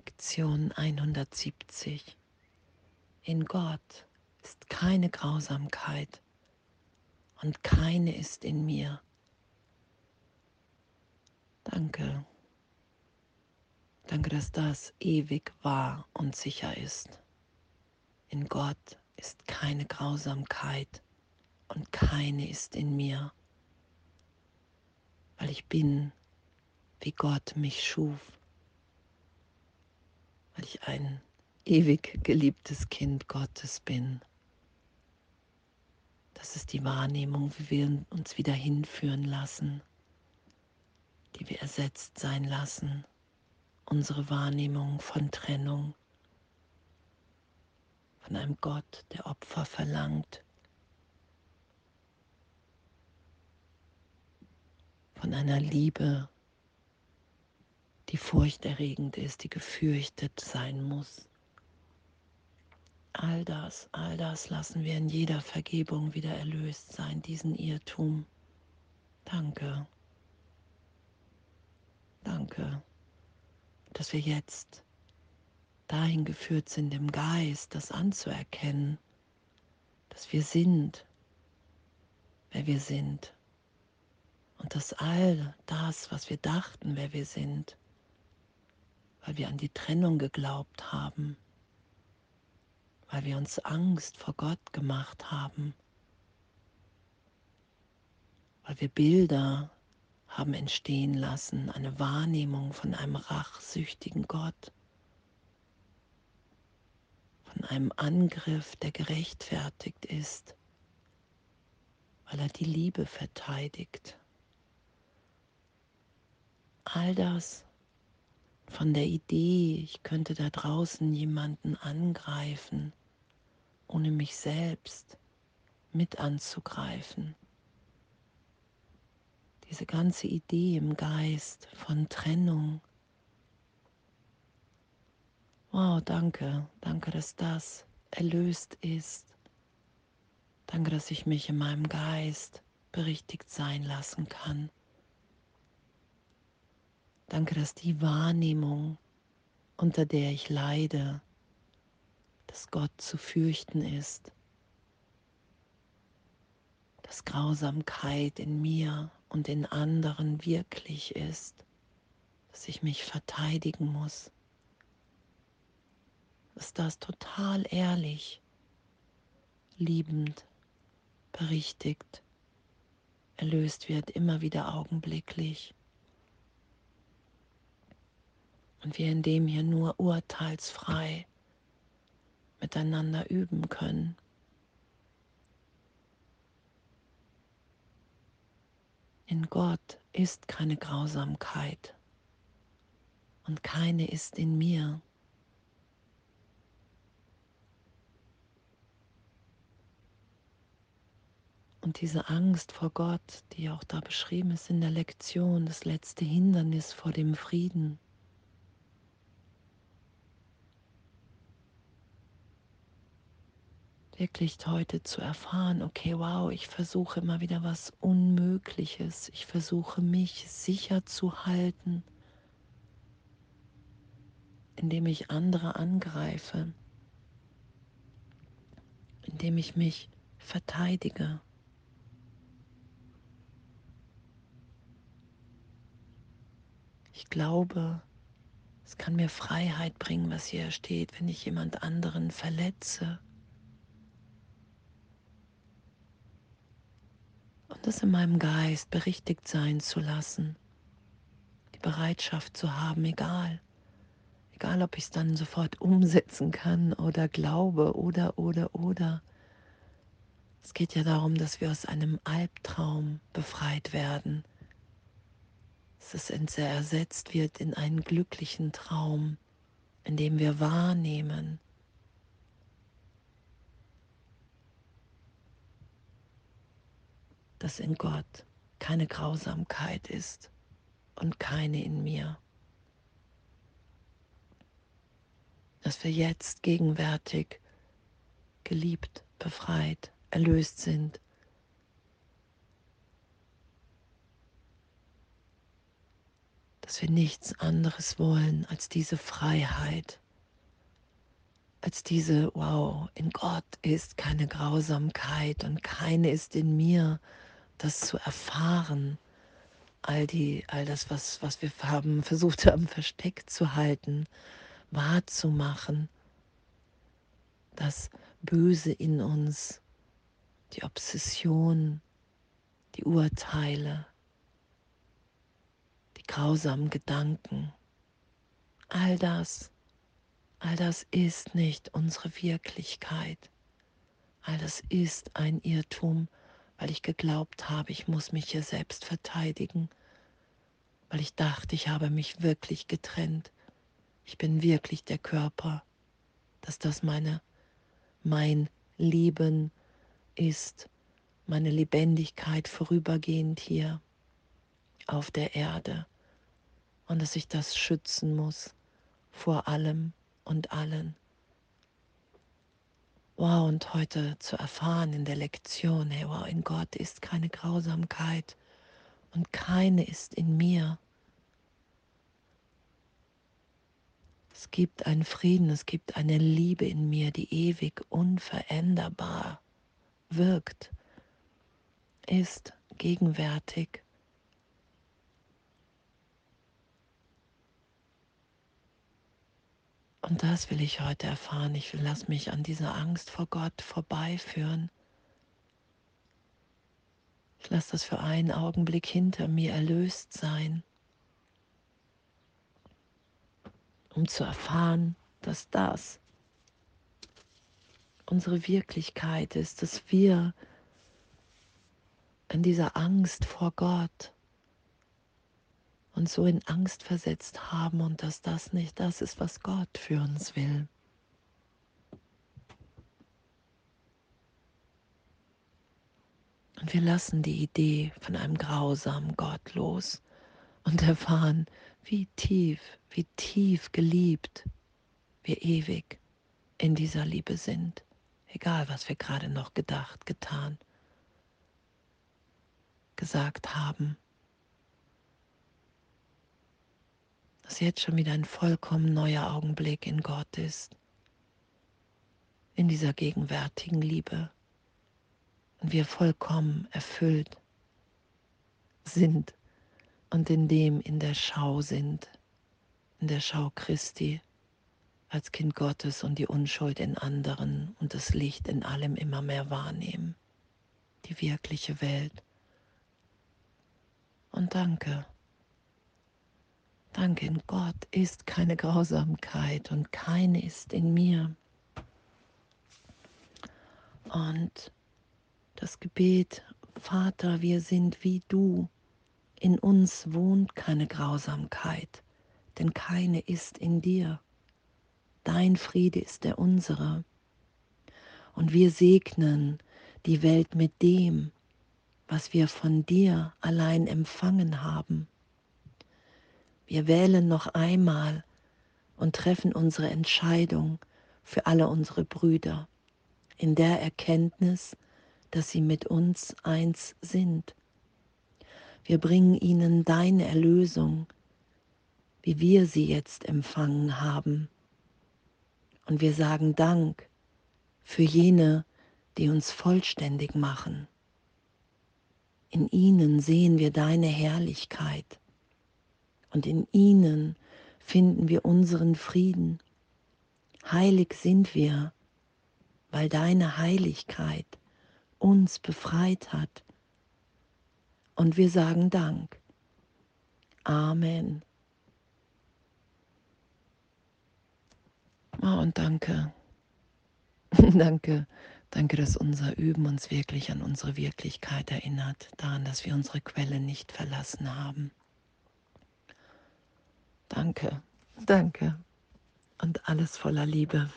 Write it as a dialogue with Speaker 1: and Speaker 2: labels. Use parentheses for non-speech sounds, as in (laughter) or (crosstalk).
Speaker 1: Lektion 170. In Gott ist keine Grausamkeit und keine ist in mir. Danke. Danke, dass das ewig wahr und sicher ist. In Gott ist keine Grausamkeit und keine ist in mir, weil ich bin, wie Gott mich schuf, weil ich ein ewig geliebtes Kind Gottes bin. Das ist die Wahrnehmung, wie wir uns wieder hinführen lassen, die wir ersetzt sein lassen, unsere Wahrnehmung von Trennung, von einem Gott, der Opfer verlangt, von einer Liebe, die furchterregend ist, die gefürchtet sein muss. All das, all das lassen wir in jeder Vergebung wieder erlöst sein, diesen Irrtum. Danke. Danke, dass wir jetzt dahin geführt sind, im Geist das anzuerkennen, dass wir sind, wer wir sind. Und dass all das, was wir dachten, wer wir sind, weil wir an die Trennung geglaubt haben, weil wir uns Angst vor Gott gemacht haben, weil wir Bilder haben entstehen lassen, eine Wahrnehmung von einem rachsüchtigen Gott, von einem Angriff, der gerechtfertigt ist, weil er die Liebe verteidigt. All das von der Idee, ich könnte da draußen jemanden angreifen, ohne mich selbst mit anzugreifen. Diese ganze Idee im Geist von Trennung. Wow, danke, danke, dass das erlöst ist. Danke, dass ich mich in meinem Geist berichtigt sein lassen kann. Danke, dass die Wahrnehmung, unter der ich leide, dass Gott zu fürchten ist, dass Grausamkeit in mir und in anderen wirklich ist, dass ich mich verteidigen muss, dass das total ehrlich, liebend, berichtigt, erlöst wird, immer wieder augenblicklich. Und wir in dem hier nur urteilsfrei miteinander üben können. In Gott ist keine Grausamkeit und keine ist in mir. Und diese Angst vor Gott, die auch da beschrieben ist in der Lektion, das letzte Hindernis vor dem Frieden, wirklich heute zu erfahren, okay, wow, ich versuche immer wieder was Unmögliches. Ich versuche mich sicher zu halten, indem ich andere angreife, indem ich mich verteidige. Ich glaube, es kann mir Freiheit bringen, was hier steht, wenn ich jemand anderen verletze es in meinem Geist berichtigt sein zu lassen, die Bereitschaft zu haben, egal, egal ob ich es dann sofort umsetzen kann oder glaube oder oder oder. Es geht ja darum, dass wir aus einem Albtraum befreit werden, dass es ersetzt wird in einen glücklichen Traum, in dem wir wahrnehmen, dass in Gott keine Grausamkeit ist und keine in mir. Dass wir jetzt gegenwärtig geliebt, befreit, erlöst sind. dass wir nichts anderes wollen als diese Freiheit, als diese, wow, in Gott ist keine Grausamkeit und keine ist in mir, das zu erfahren. All die, all das, was, was wir haben, versucht haben, versteckt zu halten, wahrzumachen, das Böse in uns, die Obsession, die Urteile, die grausamen Gedanken, all das, all das ist nicht unsere Wirklichkeit. All das ist ein Irrtum, weil ich geglaubt habe, ich muss mich hier selbst verteidigen, weil ich dachte, ich habe mich wirklich getrennt. Ich bin wirklich der Körper, dass das meine, mein Leben ist, meine Lebendigkeit vorübergehend hier auf der Erde und dass ich das schützen muss vor allem und allen. Wow, und heute zu erfahren in der Lektion, hey, wow, in Gott ist keine Grausamkeit und keine ist in mir. Es gibt einen Frieden, es gibt eine Liebe in mir, die ewig unveränderbar wirkt, ist gegenwärtig. Und das will ich heute erfahren. Ich will, lass mich an dieser Angst vor Gott vorbeiführen. Ich lasse das für einen Augenblick hinter mir erlöst sein. um zu erfahren, dass das unsere Wirklichkeit ist, dass wir in dieser Angst vor Gott uns so in Angst versetzt haben und dass das nicht das ist, was Gott für uns will. Und wir lassen die Idee von einem grausamen Gott los und erfahren, wie tief, wie tief geliebt wir ewig in dieser Liebe sind, egal was wir gerade noch gedacht, getan, gesagt haben. Dass jetzt schon wieder ein vollkommen neuer Augenblick in Gott ist, in dieser gegenwärtigen Liebe. Und wir vollkommen erfüllt sind und in dem in der Schau sind, in der Schau Christi als Kind Gottes und die Unschuld in anderen und das Licht in allem immer mehr wahrnehmen, die wirkliche Welt. Und danke, danke, in Gott ist keine Grausamkeit und keine ist in mir. Und das Gebet, Vater, wir sind wie du in uns wohnt keine Grausamkeit, denn keine ist in dir. Dein Friede ist der unsere. Und wir segnen die Welt mit dem, was wir von dir allein empfangen haben. Wir wählen noch einmal und treffen unsere Entscheidung für alle unsere Brüder in der Erkenntnis, dass sie mit uns eins sind wir bringen ihnen deine Erlösung, wie wir sie jetzt empfangen haben. Und wir sagen Dank für jene, die uns vollständig machen. In ihnen sehen wir deine Herrlichkeit und in ihnen finden wir unseren Frieden. Heilig sind wir, weil deine Heiligkeit uns befreit hat und wir sagen Dank. Amen. Oh, und danke. (laughs) danke. Danke, dass unser Üben uns wirklich an unsere Wirklichkeit erinnert, daran, dass wir unsere Quelle nicht verlassen haben. Danke, danke und alles voller Liebe.